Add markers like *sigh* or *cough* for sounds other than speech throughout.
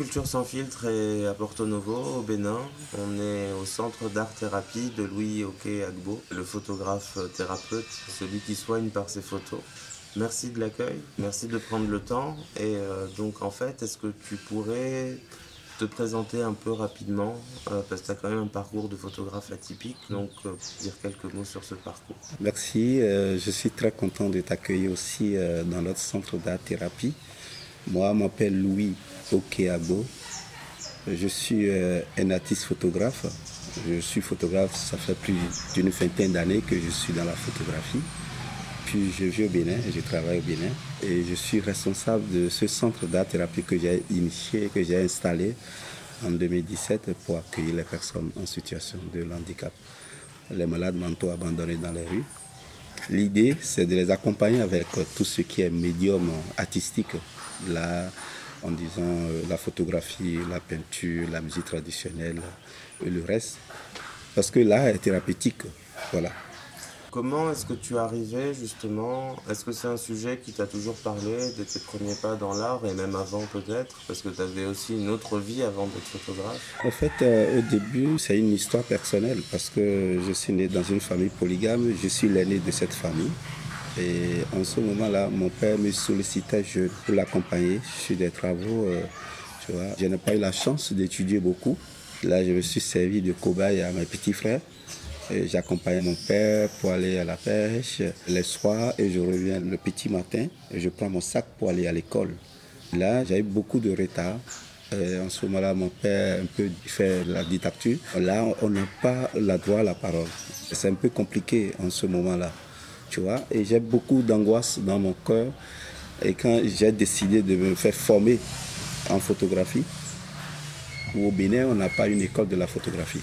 Culture sans filtre est à Porto Novo, au Bénin. On est au centre d'art-thérapie de Louis Oke Agbo, le photographe thérapeute, celui qui soigne par ses photos. Merci de l'accueil, merci de prendre le temps. Et euh, donc, en fait, est-ce que tu pourrais te présenter un peu rapidement euh, Parce que tu as quand même un parcours de photographe atypique, donc euh, dire quelques mots sur ce parcours. Merci, euh, je suis très content de t'accueillir aussi euh, dans notre centre d'art-thérapie. Moi, je m'appelle Louis Okeabo. Je suis euh, un artiste photographe. Je suis photographe, ça fait plus d'une vingtaine d'années que je suis dans la photographie. Puis je vis au Bénin, je travaille au Bénin. Et je suis responsable de ce centre d'art-thérapie que j'ai initié, que j'ai installé en 2017 pour accueillir les personnes en situation de handicap, les malades mentaux abandonnés dans les rues. L'idée, c'est de les accompagner avec tout ce qui est médium artistique, en disant euh, la photographie, la peinture, la musique traditionnelle et le reste. Parce que l'art est thérapeutique. Voilà. Comment est-ce que tu es arrivé justement? Est-ce que c'est un sujet qui t'a toujours parlé de tes premiers pas dans l'art et même avant peut-être? Parce que tu avais aussi une autre vie avant d'être photographe. En fait, euh, au début, c'est une histoire personnelle parce que je suis né dans une famille polygame. Je suis l'aîné de cette famille. Et en ce moment-là, mon père me sollicitait pour l'accompagner sur des travaux. euh, tu vois. Je n'ai pas eu la chance d'étudier beaucoup. Là, je me suis servi de cobaye à mes petits frères. J'accompagnais mon père pour aller à la pêche les soirs et je reviens le petit matin et je prends mon sac pour aller à l'école. Là, j'avais beaucoup de retard. En ce moment-là, mon père un peu fait la dictature. Là, on n'a pas la droit à la parole. C'est un peu compliqué en ce moment-là, tu vois. Et j'ai beaucoup d'angoisse dans mon cœur. Et quand j'ai décidé de me faire former en photographie, au Bénin, on n'a pas une école de la photographie.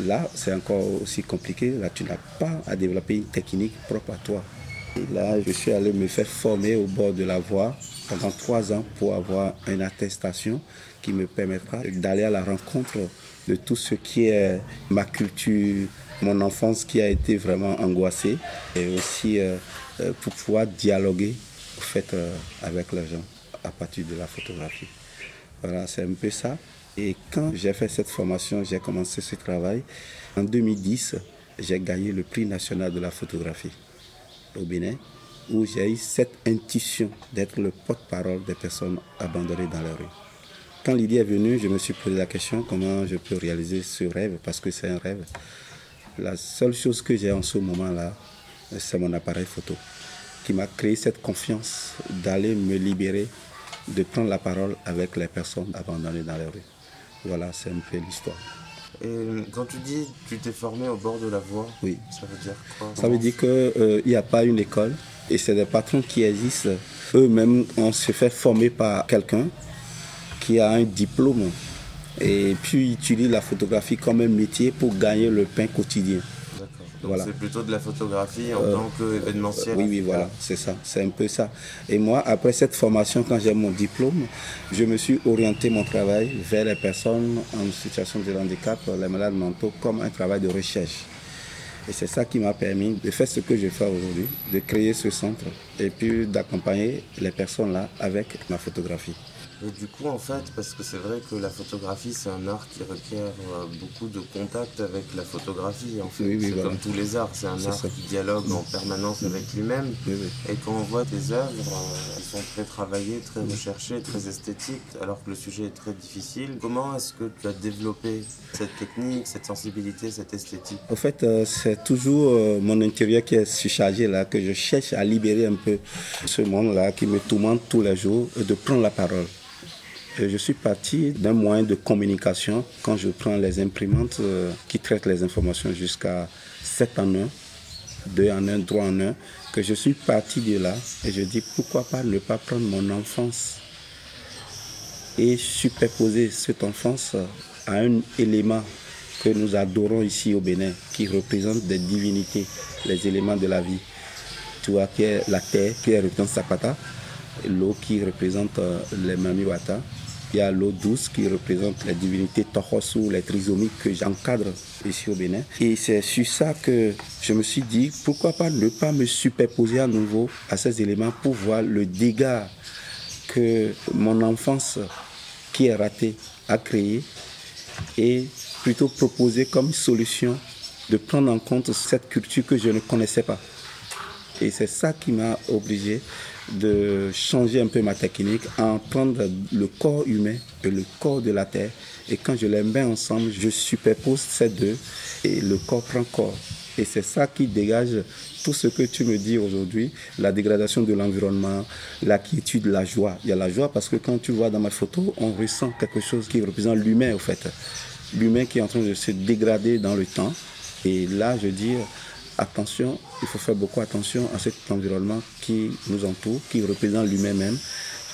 Là, c'est encore aussi compliqué. Là, tu n'as pas à développer une technique propre à toi. Là, je suis allé me faire former au bord de la voie pendant trois ans pour avoir une attestation qui me permettra d'aller à la rencontre de tout ce qui est ma culture, mon enfance qui a été vraiment angoissée et aussi euh, euh, pour pouvoir dialoguer au fait, euh, avec les gens à partir de la photographie. Voilà, c'est un peu ça. Et quand j'ai fait cette formation, j'ai commencé ce travail. En 2010, j'ai gagné le prix national de la photographie au Bénin, où j'ai eu cette intuition d'être le porte-parole des personnes abandonnées dans la rue. Quand l'idée est venue, je me suis posé la question comment je peux réaliser ce rêve, parce que c'est un rêve. La seule chose que j'ai en ce moment-là, c'est mon appareil photo, qui m'a créé cette confiance d'aller me libérer, de prendre la parole avec les personnes abandonnées dans la rue. Voilà, c'est un peu l'histoire. Et quand tu dis tu t'es formé au bord de la voie, Oui. ça veut dire quoi Ça veut dire qu'il n'y a pas une école et c'est des patrons qui existent. Eux-mêmes, on se fait former par quelqu'un qui a un diplôme et puis utilise la photographie comme un métier pour gagner le pain quotidien. D'accord. Donc Voilà. c'est plutôt de la photographie en Euh, tant qu'événementiel. Oui, oui, voilà, c'est ça, c'est un peu ça. Et moi, après cette formation, quand j'ai mon diplôme, je me suis orienté mon travail vers les personnes en situation de handicap, les malades mentaux, comme un travail de recherche. Et c'est ça qui m'a permis de faire ce que je fais aujourd'hui, de créer ce centre et puis d'accompagner les personnes là avec ma photographie. Et du coup, en fait, parce que c'est vrai que la photographie, c'est un art qui requiert euh, beaucoup de contact avec la photographie. En fait, Oui, oui, c'est voilà. comme tous les arts, c'est un art ça. qui dialogue en permanence avec lui-même. Oui. Et quand on voit tes œuvres, euh, elles sont très travaillées, très recherchées, très esthétiques, alors que le sujet est très difficile. Comment est-ce que tu as développé cette technique, cette sensibilité, cette esthétique? En fait, euh, c'est toujours mon intérieur qui est surchargé là, que je cherche à libérer un peu ce monde-là qui me tourmente tous les jours et de prendre la parole. Et je suis parti d'un moyen de communication quand je prends les imprimantes euh, qui traitent les informations jusqu'à 7 en 1, 2 en 1, 3 en 1, que je suis parti de là et je dis pourquoi pas ne pas prendre mon enfance et superposer cette enfance à un élément que nous adorons ici au Bénin, qui représente des divinités, les éléments de la vie. Tu vois, la terre, qui représente Sapata, l'eau qui représente euh, les Mamiwata, Il y a l'eau douce qui représente les divinités ou les trisomiques que j'encadre ici au Bénin. Et c'est sur ça que je me suis dit, pourquoi pas ne pas me superposer à nouveau à ces éléments pour voir le dégât que mon enfance qui est ratée a créé et plutôt proposer comme solution de prendre en compte cette culture que je ne connaissais pas. Et c'est ça qui m'a obligé de changer un peu ma technique, en prendre le corps humain et le corps de la terre. Et quand je les mets ensemble, je superpose ces deux et le corps prend corps. Et c'est ça qui dégage tout ce que tu me dis aujourd'hui, la dégradation de l'environnement, la quiétude, la joie. Il y a la joie parce que quand tu vois dans ma photo, on ressent quelque chose qui représente l'humain, au fait. L'humain qui est en train de se dégrader dans le temps. Et là, je dis, attention, il faut faire beaucoup attention à cet environnement qui nous entoure, qui représente l'humain même.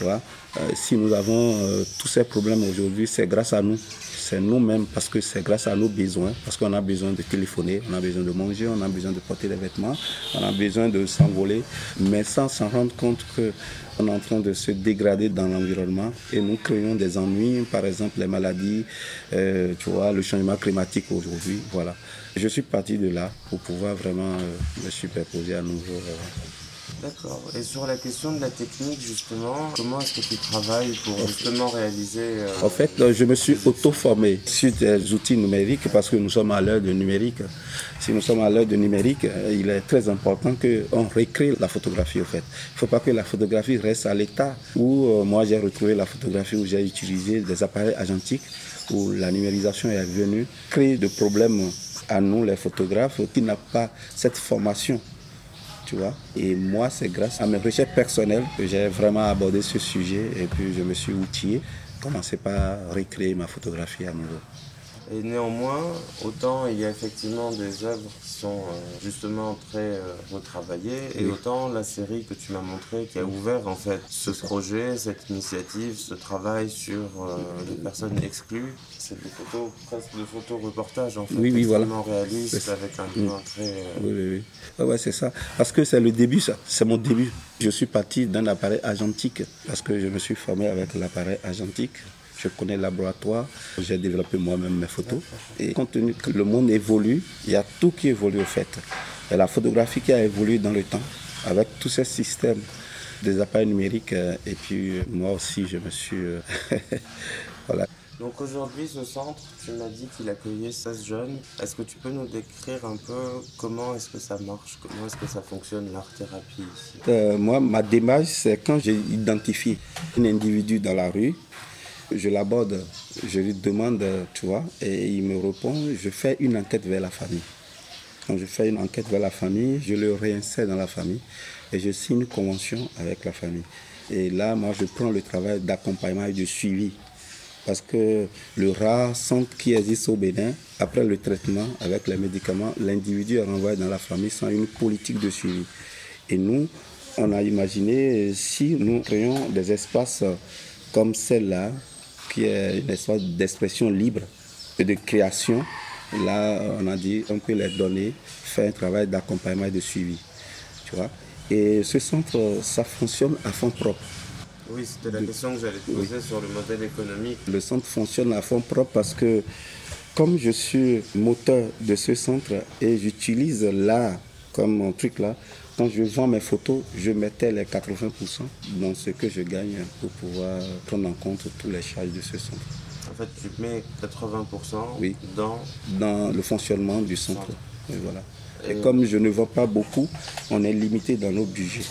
Euh, si nous avons euh, tous ces problèmes aujourd'hui, c'est grâce à nous. C'est nous-mêmes parce que c'est grâce à nos besoins, parce qu'on a besoin de téléphoner, on a besoin de manger, on a besoin de porter des vêtements, on a besoin de s'envoler, mais sans s'en rendre compte que on est en train de se dégrader dans l'environnement et nous créons des ennuis, par exemple les maladies, euh, tu vois, le changement climatique aujourd'hui, voilà. Je suis parti de là pour pouvoir vraiment me superposer à nouveau. Euh. D'accord. Et sur la question de la technique, justement, comment est-ce que tu travailles pour justement réaliser euh, En fait, je me suis auto-formé sur des outils numériques parce que nous sommes à l'heure de numérique. Si nous sommes à l'heure de numérique, il est très important qu'on recrée la photographie, en fait. Il ne faut pas que la photographie reste à l'état où moi j'ai retrouvé la photographie où j'ai utilisé des appareils agentiques où la numérisation est venue créer des problèmes à nous, les photographes, qui n'ont pas cette formation. Et moi, c'est grâce à mes recherches personnelles que j'ai vraiment abordé ce sujet et puis je me suis outillé, commencé par recréer ma photographie à nouveau. Et néanmoins, autant il y a effectivement des œuvres qui sont euh, justement très euh, retravaillées, et autant la série que tu m'as montrée qui a ouvert en fait ce projet, cette initiative, ce travail sur euh, les personnes exclues, c'est des photos, presque des photos reportages en fait, oui, oui, extrêmement réalistes avec un bilan très. Oui, oui, oui. Ouais, c'est ça. Parce que c'est le début, ça. C'est mon début. Je suis parti d'un appareil agentique parce que je me suis formé avec l'appareil agentique je connais le laboratoire, j'ai développé moi-même mes photos. Et compte tenu que le monde évolue, il y a tout qui évolue au fait. Et la photographie qui a évolué dans le temps, avec tous ces systèmes des appareils numériques. Euh, et puis euh, moi aussi, je me suis... Euh, *laughs* voilà. Donc aujourd'hui, ce centre, tu m'as dit qu'il accueillait 16 jeunes. Est-ce que tu peux nous décrire un peu comment est-ce que ça marche, comment est-ce que ça fonctionne l'art-thérapie ici? Moi, ma démarche, c'est quand j'ai identifié un individu dans la rue, je l'aborde, je lui demande, tu vois, et il me répond, je fais une enquête vers la famille. Quand je fais une enquête vers la famille, je le réinsère dans la famille et je signe une convention avec la famille. Et là, moi, je prends le travail d'accompagnement et de suivi. Parce que le rare centre qui existe au Bénin, après le traitement avec les médicaments, l'individu est renvoyé dans la famille sans une politique de suivi. Et nous, on a imaginé si nous créons des espaces comme celle-là, qui est une espèce d'expression libre et de création. Là, on a dit, on peut les donner, faire un travail d'accompagnement et de suivi. Tu vois et ce centre, ça fonctionne à fond propre. Oui, c'était la question que j'allais te poser sur le modèle économique. Le centre fonctionne à fond propre parce que comme je suis moteur de ce centre et j'utilise là comme mon truc là, quand je vends mes photos, je mettais les 80% dans ce que je gagne pour pouvoir prendre en compte tous les charges de ce centre. En fait, tu mets 80% dans... dans le fonctionnement du centre. Et voilà. Et, comme je ne vends pas beaucoup, on est limité dans nos budgets.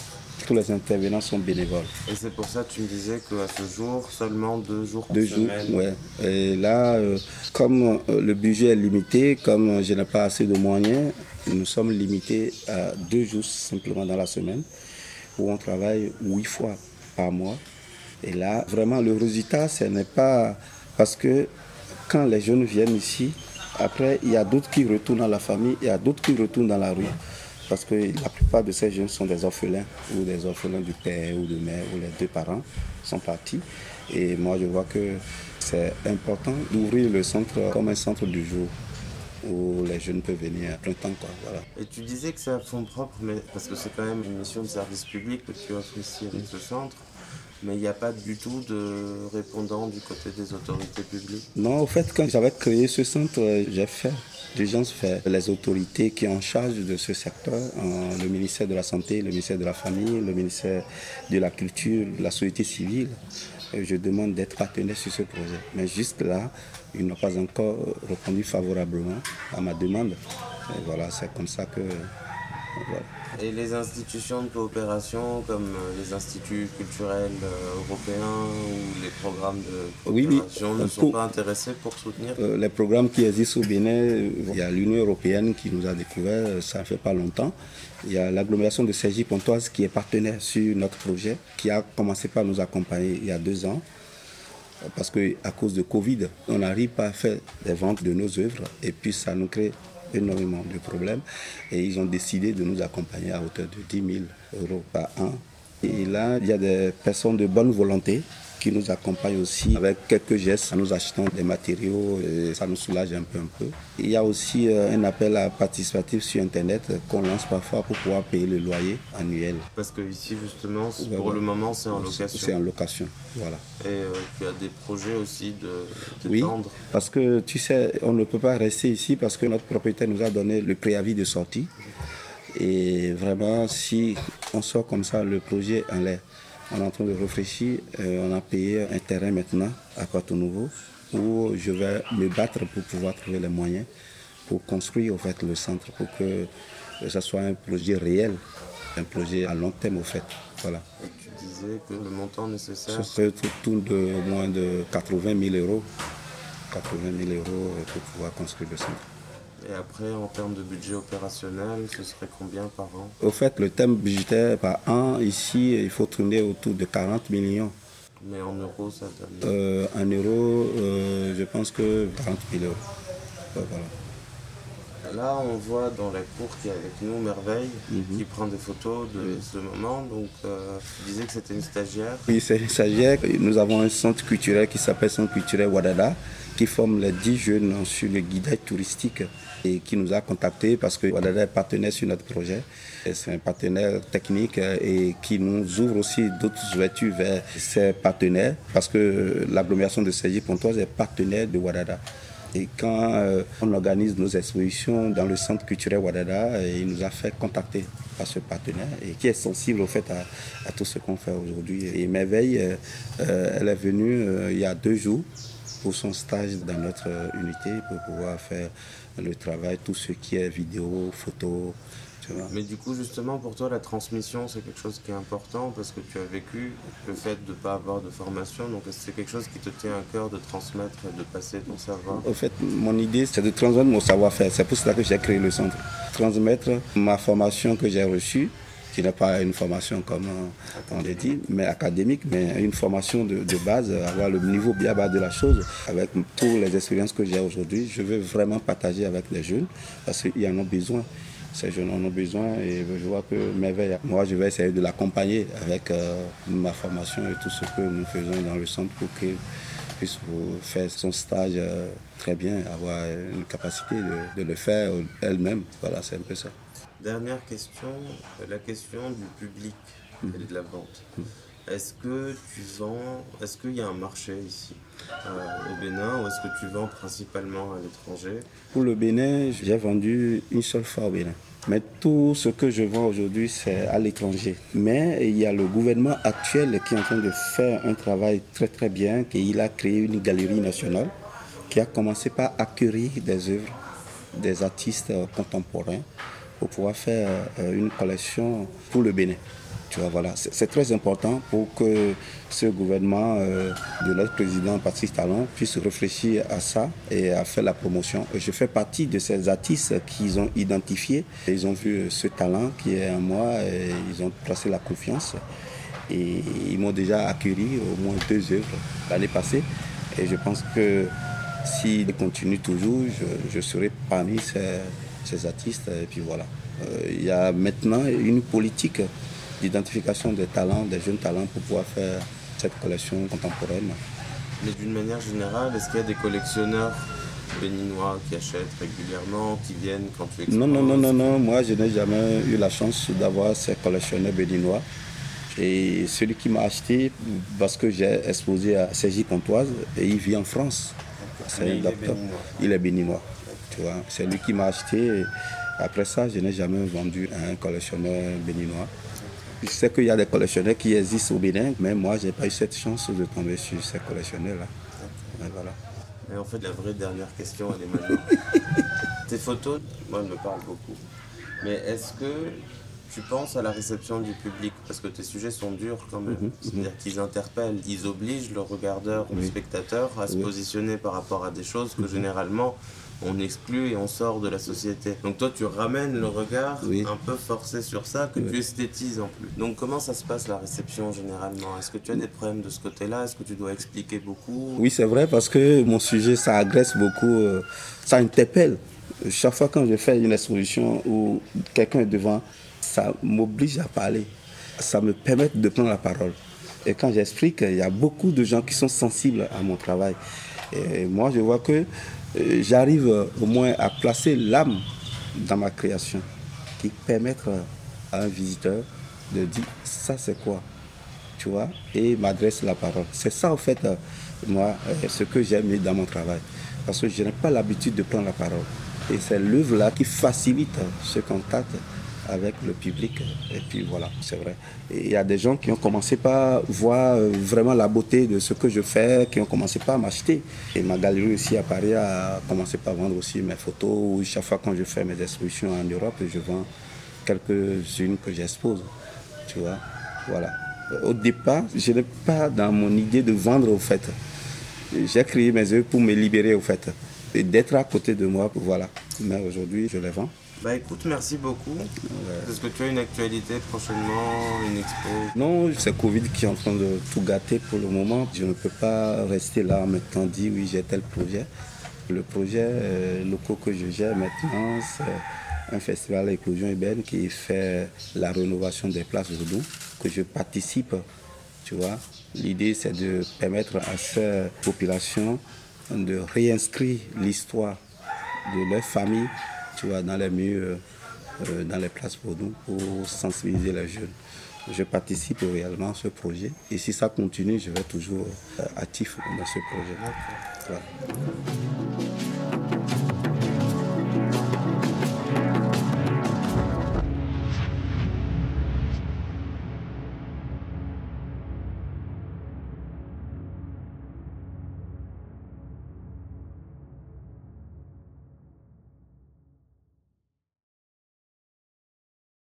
Tous les intervenants sont bénévoles. Et c'est pour ça que tu me disais qu'à ce jour, seulement deux jours par deux semaine. jours, ouais. Et là, euh, comme euh, le budget est limité, comme je n'ai pas assez de moyens, nous sommes limités à deux jours simplement dans la semaine où on travaille huit fois par mois. Et là, vraiment, le résultat, ce n'est pas parce que quand les jeunes viennent ici, après, il y a d'autres qui retournent à la famille, il y a d'autres qui retournent dans la rue. Parce que la plupart de ces jeunes sont des orphelins, ou des orphelins du père ou de mère, où les deux parents sont partis. Et moi, je vois que c'est important d'ouvrir le centre comme un centre du jour où les jeunes peuvent venir à plein temps. Quoi, voilà. Et tu disais que c'est à fond propre, mais parce que c'est quand même une mission de service public que tu offres ici avec ce centre mais il n'y a pas du tout de répondant du côté des autorités publiques? Non, au fait, quand j'avais créé ce centre, j'ai fait gens fait les autorités qui sont en charge de ce secteur, le ministère de la Santé, le ministère de la Famille, le ministère de la Culture, la société civile. Je demande d'être partenaire sur ce projet. Mais juste là, ils n'ont pas encore répondu favorablement à ma demande. Et voilà, c'est comme ça que... Voilà. Et les institutions de coopération comme euh, les instituts culturels euh, européens ou les programmes de coopération ne sont pas intéressés pour soutenir? Euh, Les programmes qui existent au Bénin, il y a l'Union européenne qui nous a découvert, ça ne fait pas longtemps. Il y a l'agglomération de Sergi Pontoise qui est partenaire sur notre projet, qui a commencé par nous accompagner il y a deux ans parce qu'à cause de Covid, on n'arrive pas à faire des ventes de nos œuvres et puis ça nous crée énormément de problèmes et ils ont décidé de nous accompagner à hauteur de 10 000 euros par an. Et là, il y a des personnes de bonne volonté qui nous accompagnent aussi avec quelques gestes nous achetant des matériaux et ça nous soulage un peu un peu. Il y a aussi euh, un appel à participatif sur internet qu'on lance parfois pour pouvoir payer le loyer annuel. Parce que ici justement pour le moment c'est en location. C'est en location, voilà. Et euh, tu as des projets aussi de, de oui, parce que tu sais, on ne peut pas rester ici parce que notre propriétaire nous a donné le préavis de sortie. Et vraiment, si on sort comme ça, le projet en l'air, on est en train de réfléchir. Euh, on a payé un terrain maintenant à Porto Nouveau où je vais me battre pour pouvoir trouver les moyens pour construire au fait, le centre, pour que ce soit un projet réel, un projet à long terme au fait. Voilà. Tu disais que le montant nécessaire Ce serait tout de moins de 80 000 euros. 80 000 euros pour pouvoir construire le centre. Et après, en termes de budget opérationnel, ce serait combien par an? Au fait, le thème budgétaire par an, ici, il faut tourner autour de 40 millions. Mais en euros, ça donne euh, En euros, euh, je pense que 40 000 euros. voilà. Là, on voit dans la cour qui est avec nous Merveille, mhm. qui prend des photos de ce moment. Donc, euh, tu disais que c'était une stagiaire Oui, c'est une stagiaire. Nous avons un centre culturel qui s'appelle Centre culturel Wadada, qui forme les 10 jeunes sur le guidage touristique et qui nous a contactés parce que Wadada est partenaire sur notre projet. C'est un partenaire technique et qui nous ouvre aussi d'autres ouvertures vers ses partenaires parce que l'agglomération de Sergi Pontoise est partenaire de Wadada. Et quand euh, on organise nos expositions dans le centre culturel Wadada, il nous a fait contacter par ce partenaire et qui est sensible au fait à, tout ce qu'on fait aujourd'hui. Et Merveille, euh, euh, elle est venue il y a deux jours pour son stage dans notre unité pour pouvoir faire le travail, tout ce qui est vidéo, photo, mais du coup, justement, pour toi, la transmission, c'est quelque chose qui est important parce que tu as vécu le fait de ne pas avoir de formation. Donc, c'est quelque chose qui te tient à cœur de transmettre et de passer ton savoir? En fait, mon idée, c'est de transmettre mon savoir-faire. C'est pour cela que j'ai créé le centre. Transmettre ma formation que j'ai reçue qui n'est pas une formation comme on l'a dit, mais académique, mais une formation de, de, base, avoir le niveau bien bas de la chose, avec toutes les expériences que j'ai aujourd'hui. Je veux vraiment partager avec les jeunes parce qu'ils en ont besoin ces jeunes en ont besoin et je vois que merveille. Moi, je vais essayer de l'accompagner avec euh, ma formation et tout ce que nous faisons dans le centre pour qu'il puisse faire son stage euh, très bien, avoir une capacité de, le faire elle-même. Voilà, c'est un peu ça. Dernière question, la question du public et de la vente. Est-ce que tu vends, est-ce qu'il y a un marché ici euh, au Bénin ou est-ce que tu vends principalement à l'étranger? Pour le Bénin, j'ai vendu une seule fois au Bénin. Mais tout ce que je vends aujourd'hui, c'est à l'étranger. Mais il y a le gouvernement actuel qui est en train de faire un travail très très bien, qu'il a créé une galerie nationale qui a commencé par accueillir des œuvres des artistes contemporains pour pouvoir faire euh, une collection pour le Bénin. Tu vois, voilà, c'est très important pour que ce gouvernement euh, de notre président Patrice Talon puisse réfléchir à ça et à faire la promotion. je fais partie de ces artistes qu'ils ont identifiés. Ils ont vu ce talent qui est en moi et ils ont placé la confiance. Et ils m'ont déjà accueilli au moins deux œuvres l'année passée. Et je pense que s'ils continuent toujours, je, serai parmi ces, artistes. Et puis voilà. Euh, il y a maintenant une politique d'identification des talents, des jeunes talents pour pouvoir faire cette collection contemporaine. Mais d'une manière générale, est-ce qu'il y a des collectionneurs béninois qui achètent régulièrement, qui viennent quand tu exposes Non, non, non, non, non. Moi, je n'ai jamais eu la chance d'avoir ces collectionneurs béninois. Et celui qui m'a acheté, parce que j'ai exposé à Sergi Pontoise, et il vit en France. C'est. Il est béninois. Tu vois, c'est lui qui m'a acheté. Après ça, je n'ai jamais vendu à un collectionneur béninois. Je sais qu'il y a des collectionneurs qui existent au Bénin, mais moi, je n'ai pas eu cette chance de tomber sur ces collectionneurs-là. Voilà. Mais en fait, la vraie dernière question, elle est maintenant. *laughs* Tes photos, moi, elles me parlent beaucoup. Mais est-ce que tu penses à la réception du public? Parce que tes sujets sont durs quand même. Mhm, C'est-à-dire qu'ils interpellent, ils obligent le regardeur ou le spectateur à se positionner par rapport à des choses Mhm. que généralement on exclut et on sort de la société. Donc toi, tu ramènes le regard Oui. un peu forcé sur ça, que tu esthétises en plus. Donc comment ça se passe la réception généralement? Est-ce que tu as des problèmes de ce côté-là? Est-ce que tu dois expliquer beaucoup? Oui, c'est vrai, parce que mon sujet, ça agresse beaucoup, euh, ça interpelle. Chaque fois quand je fais une exposition où quelqu'un est devant, ça m'oblige à parler. Ça me permet de prendre la parole. Et quand j'explique, il y a beaucoup de gens qui sont sensibles à mon travail. Et moi, je vois que j'arrive euh, au moins à placer l'âme dans ma création, qui permettre euh, à un visiteur de dire ça c'est quoi? Tu vois, et m'adresse la parole. C'est ça, en fait, euh, moi, euh, ce que j'aime dans mon travail. Parce que je n'ai pas l'habitude de prendre la parole. Et c'est l'œuvre-là qui facilite euh, ce contact avec le public. Et puis voilà, c'est vrai. Il y a des gens qui ont commencé par voir euh, vraiment la beauté de ce que je fais, qui ont commencé par m'acheter. Et ma galerie aussi à Paris a commencé par vendre aussi mes photos. Où chaque fois quand je fais mes expositions en Europe, je vends quelques-unes que j'expose. Tu vois, voilà. Au départ, je n'ai pas dans mon idée de vendre au fait. J'ai créé mes œuvres pour me libérer au fait. Et d'être à côté de moi, voilà. Mais aujourd'hui, je les vends. Bah écoute, merci beaucoup. Est-ce que tu as une actualité prochainement, une expo? Non, c'est Covid qui est en train de tout gâter pour le moment. Je ne peux pas rester là en m'étant dit oui, j'ai tel projet. Le projet euh, local que je gère maintenant, c'est un festival Éclosion urbaine qui fait la rénovation des places Vaudou, que je participe. Tu vois, l'idée c'est de permettre à ces populations de réinscrire l'histoire de leur famille, dans les milieux, euh, dans les places pour nous, pour sensibiliser les jeunes. Je participe réellement à ce projet et si ça continue, je vais toujours euh, actif dans ce projet. Voilà.